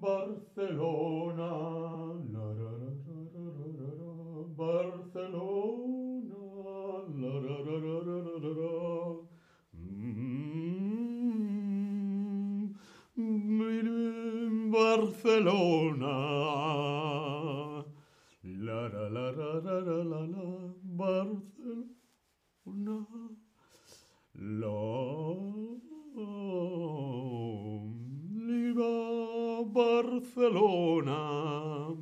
Barcelona, la, ra, ra, ra, Barcelona, la. Mm, mm, Barcelona, la, la, ra, ra, ra, la, la, Barcelona, la, Barcelona.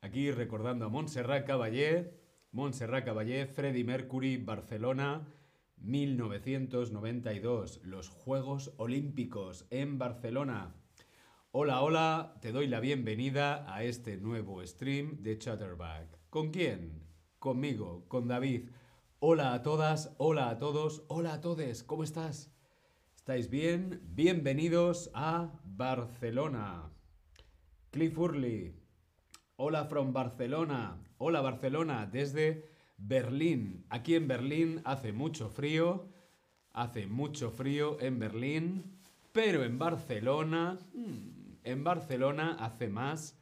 Aquí recordando a Montserrat Caballé, Montserrat Caballé, Freddie Mercury, Barcelona, 1992, los Juegos Olímpicos en Barcelona. Hola, hola, te doy la bienvenida a este nuevo stream de Chatterback. ¿Con quién? Conmigo, con David. Hola a todas, hola a todos, hola a todos, ¿cómo estás? ¿Estáis bien? Bienvenidos a Barcelona. Cliff Hurley. Hola from Barcelona. Hola Barcelona, desde Berlín. Aquí en Berlín hace mucho frío. Hace mucho frío en Berlín. Pero en Barcelona... hmm, En Barcelona hace más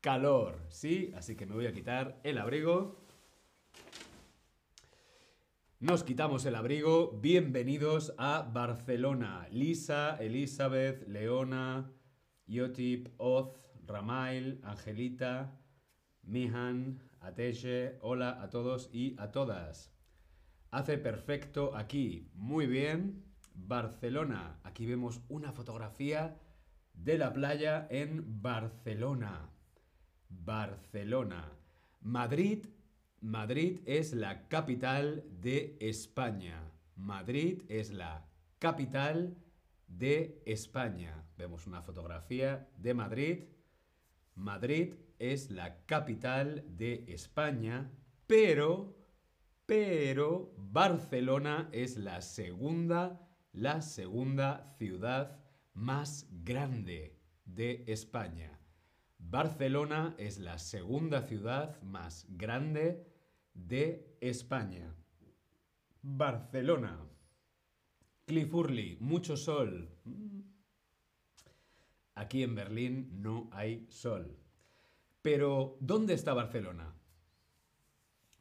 calor. ¿Sí? Así que me voy a quitar el abrigo. Nos quitamos el abrigo. Bienvenidos a Barcelona. Lisa, Elizabeth, Leona, Yotip, Oz, Ramail, Angelita, Mihan, Ateshe. Hola a todos y a todas. Hace perfecto aquí. Muy bien. Barcelona. Aquí vemos una fotografía de la playa en Barcelona. Barcelona. Madrid Madrid es la capital de España. Madrid es la capital de España. Vemos una fotografía de Madrid. Madrid es la capital de España, pero, pero Barcelona es la segunda, la segunda ciudad más grande de España. Barcelona es la segunda ciudad más grande de España. Barcelona. Cliff mucho sol. Aquí en Berlín no hay sol. Pero, ¿dónde está Barcelona?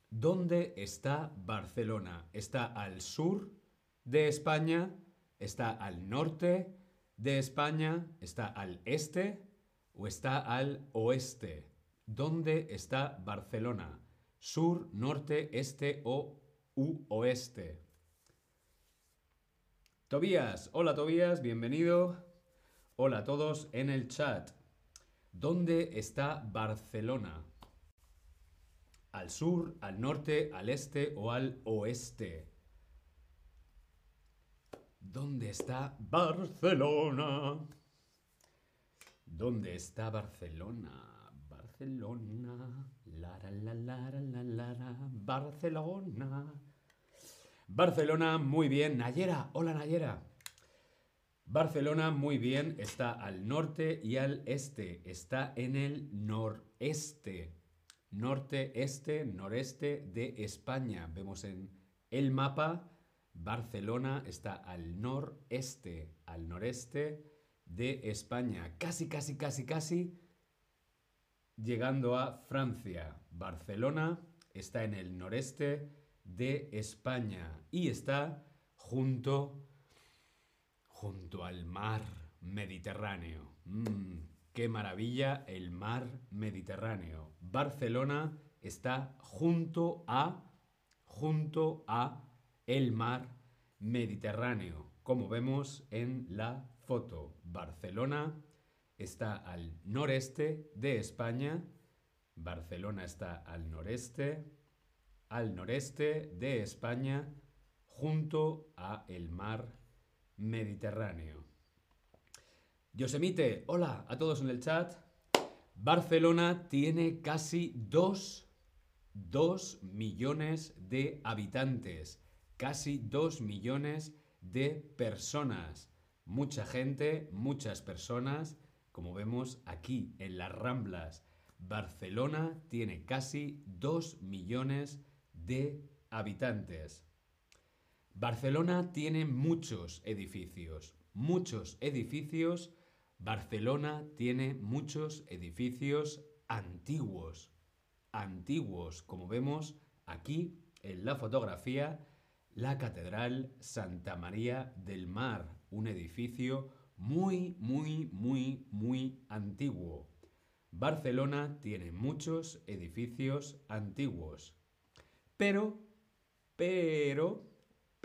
¿Dónde está Barcelona? ¿Está al sur de España? ¿Está al norte de España? ¿Está al este? o está al oeste? ¿Dónde está Barcelona? ¿Sur, norte, este o u oeste? Tobías, hola Tobías, bienvenido. Hola a todos en el chat. ¿Dónde está Barcelona? ¿Al sur, al norte, al este o al oeste? ¿Dónde está Barcelona? ¿Dónde está Barcelona? Barcelona. La, la, la, la, la, Barcelona. Barcelona, muy bien. Nayera, hola Nayera. Barcelona, muy bien, está al norte y al este. Está en el noreste. Norte, este, noreste de España. Vemos en el mapa. Barcelona está al noreste, al noreste de España. Casi, casi, casi, casi llegando a Francia. Barcelona está en el noreste de España y está junto, junto al mar Mediterráneo. Mm, ¡Qué maravilla el mar Mediterráneo! Barcelona está junto a, junto a el mar Mediterráneo, como vemos en la foto. Barcelona está al noreste de España. Barcelona está al noreste, al noreste de España, junto a el mar Mediterráneo. Yosemite, hola a todos en el chat. Barcelona tiene casi 2, 2 millones de habitantes, casi 2 millones de personas. Mucha gente, muchas personas, como vemos aquí en las Ramblas. Barcelona tiene casi 2 millones de habitantes. Barcelona tiene muchos edificios, muchos edificios Barcelona tiene muchos edificios antiguos. Antiguos, como vemos aquí en la fotografía, la Catedral Santa María del Mar, un edificio muy, muy, muy, muy antiguo. Barcelona tiene muchos edificios antiguos. Pero, pero,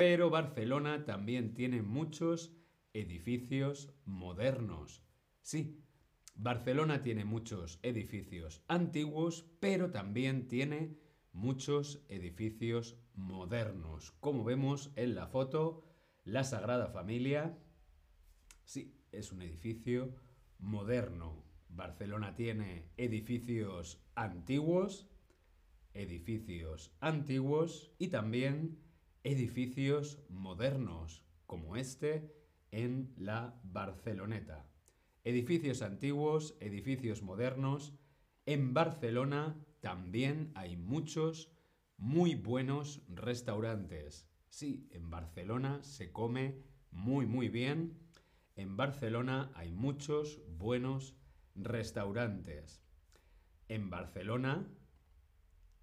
pero Barcelona también tiene muchos edificios modernos. Sí, Barcelona tiene muchos edificios antiguos, pero también tiene muchos edificios modernos. Como vemos en la foto, la Sagrada Familia, sí, es un edificio moderno. Barcelona tiene edificios antiguos, edificios antiguos y también edificios modernos, como este en la Barceloneta. Edificios antiguos, edificios modernos. En Barcelona también hay muchos muy buenos restaurantes. Sí, en Barcelona se come muy muy bien. En Barcelona hay muchos buenos restaurantes. En Barcelona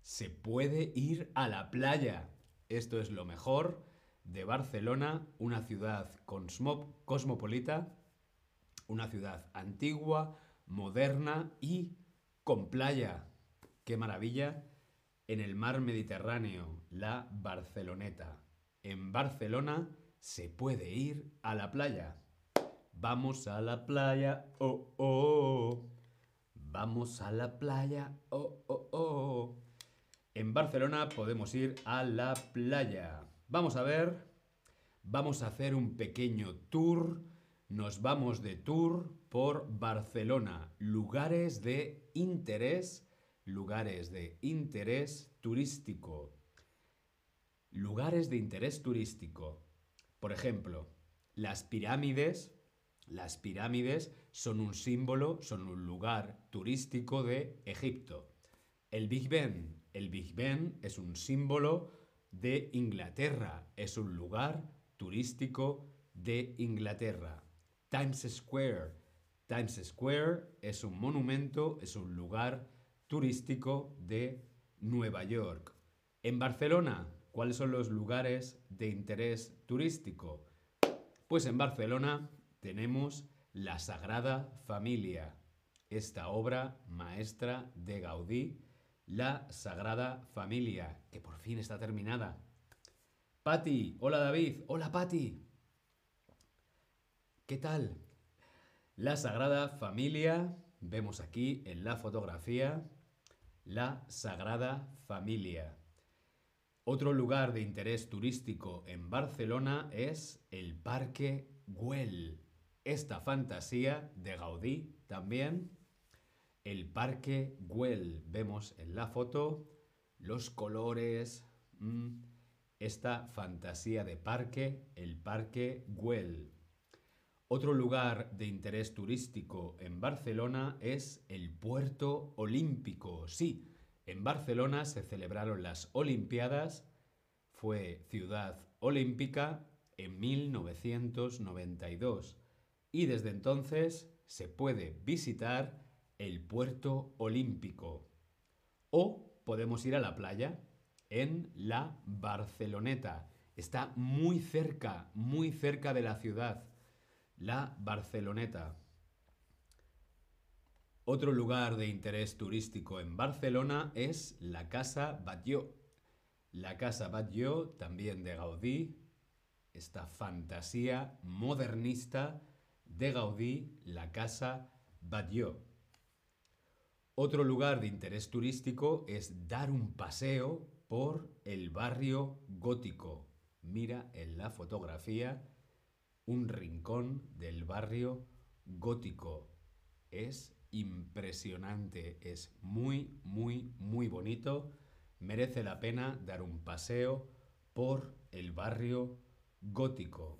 se puede ir a la playa. Esto es lo mejor de Barcelona, una ciudad cosmopolita, una ciudad antigua, moderna y con playa. ¡Qué maravilla! En el mar Mediterráneo, la Barceloneta. En Barcelona se puede ir a la playa. Vamos a la playa, oh, oh. Vamos a la playa, oh, oh, oh. En Barcelona podemos ir a la playa. Vamos a ver, vamos a hacer un pequeño tour. Nos vamos de tour por Barcelona. Lugares de interés, lugares de interés turístico. Lugares de interés turístico. Por ejemplo, las pirámides. Las pirámides son un símbolo, son un lugar turístico de Egipto. El Big Ben. El Big Ben es un símbolo de Inglaterra. Es un lugar turístico de Inglaterra. Times Square. Times Square es un monumento, es un lugar turístico de Nueva York. En Barcelona, ¿cuáles son los lugares de interés turístico? Pues en Barcelona tenemos la Sagrada Familia, esta obra maestra de Gaudí la Sagrada Familia, que por fin está terminada. Patti, hola David, hola Patti. ¿Qué tal? La Sagrada Familia, vemos aquí en la fotografía, la Sagrada Familia. Otro lugar de interés turístico en Barcelona es el Parque Güell. Esta fantasía de Gaudí también el Parque Güell. Vemos en la foto los colores, mm, esta fantasía de parque, el Parque Güell. Otro lugar de interés turístico en Barcelona es el Puerto Olímpico. Sí, en Barcelona se celebraron las Olimpiadas, fue ciudad olímpica en 1992 y desde entonces se puede visitar el puerto olímpico. O podemos ir a la playa en la Barceloneta. Está muy cerca, muy cerca de la ciudad. La Barceloneta. Otro lugar de interés turístico en Barcelona es la Casa Batlló. La Casa Batlló, también de Gaudí, esta fantasía modernista de Gaudí, la Casa Batlló. Otro lugar de interés turístico es dar un paseo por el barrio gótico. Mira en la fotografía un rincón del barrio gótico. Es impresionante, es muy, muy, muy bonito. Merece la pena dar un paseo por el barrio gótico.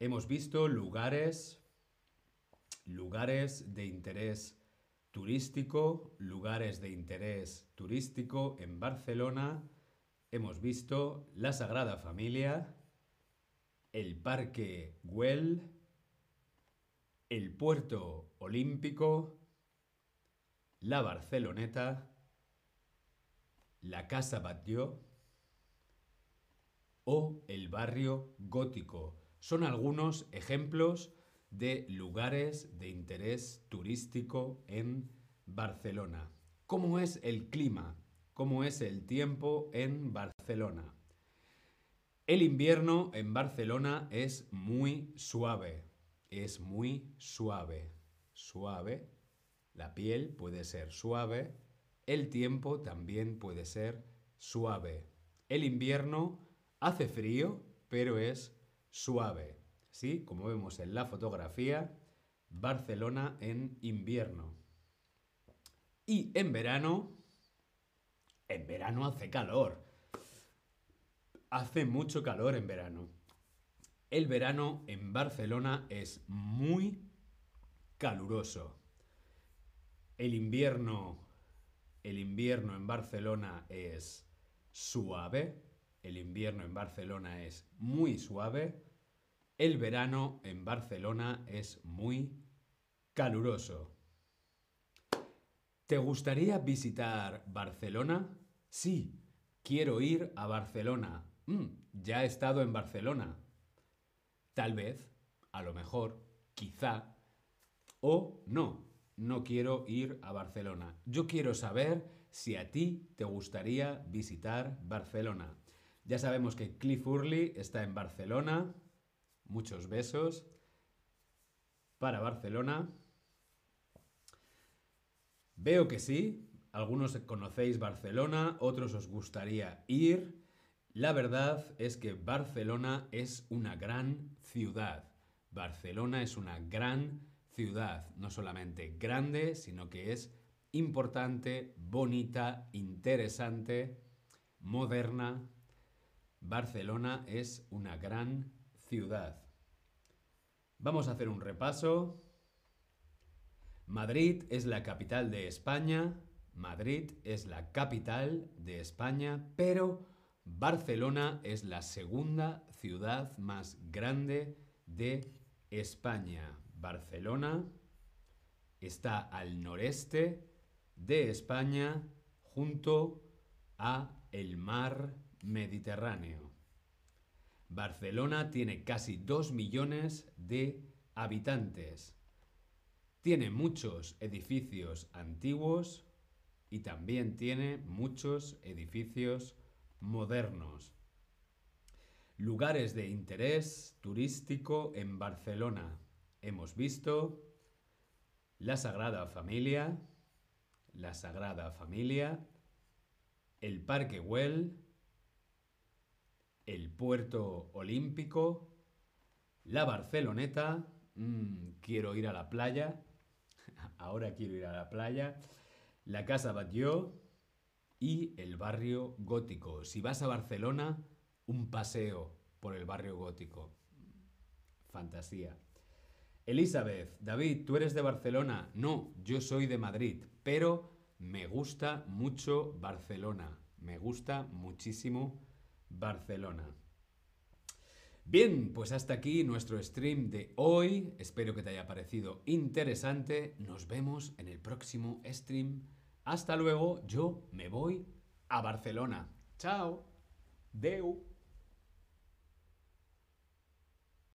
Hemos visto lugares, lugares de interés turístico, lugares de interés turístico en Barcelona. Hemos visto la Sagrada Familia, el Parque Güell, el puerto olímpico, la Barceloneta, la Casa Batlló o el barrio gótico. Son algunos ejemplos de lugares de interés turístico en Barcelona. ¿Cómo es el clima? ¿Cómo es el tiempo en Barcelona? El invierno en Barcelona es muy suave. Es muy suave. Suave. La piel puede ser suave. El tiempo también puede ser suave. El invierno hace frío, pero es suave. ¿Sí? Como vemos en la fotografía, Barcelona en invierno. Y en verano, en verano hace calor. Hace mucho calor en verano. El verano en Barcelona es muy caluroso. El invierno, el invierno en Barcelona es suave. El invierno en Barcelona es muy suave. El verano en Barcelona es muy caluroso. ¿Te gustaría visitar Barcelona? Sí, quiero ir a Barcelona. Mm, ya he estado en Barcelona. Tal vez, a lo mejor, quizá, o no, no quiero ir a Barcelona. Yo quiero saber si a ti te gustaría visitar Barcelona. Ya sabemos que Cliff Hurley está en Barcelona. Muchos besos para Barcelona. Veo que sí, algunos conocéis Barcelona, otros os gustaría ir. La verdad es que Barcelona es una gran ciudad. Barcelona es una gran ciudad, no solamente grande, sino que es importante, bonita, interesante, moderna. Barcelona es una gran ciudad. Vamos a hacer un repaso. Madrid es la capital de España. Madrid es la capital de España, pero Barcelona es la segunda ciudad más grande de España. Barcelona está al noreste de España junto a el mar Mediterráneo. Barcelona tiene casi 2 millones de habitantes. Tiene muchos edificios antiguos y también tiene muchos edificios modernos. Lugares de interés turístico en Barcelona. Hemos visto la Sagrada Familia, la Sagrada Familia, el Parque Güell, el Puerto Olímpico, la Barceloneta, mm, quiero ir a la playa, ahora quiero ir a la playa, la Casa Batlló y el barrio gótico. Si vas a Barcelona, un paseo por el barrio gótico. Fantasía. Elizabeth, David, ¿tú eres de Barcelona? No, yo soy de Madrid, pero me gusta mucho Barcelona. Me gusta muchísimo Barcelona. Bien, pues hasta aquí nuestro stream de hoy. Espero que te haya parecido interesante. Nos vemos en el próximo stream. Hasta luego, yo me voy a Barcelona. Chao. Deu.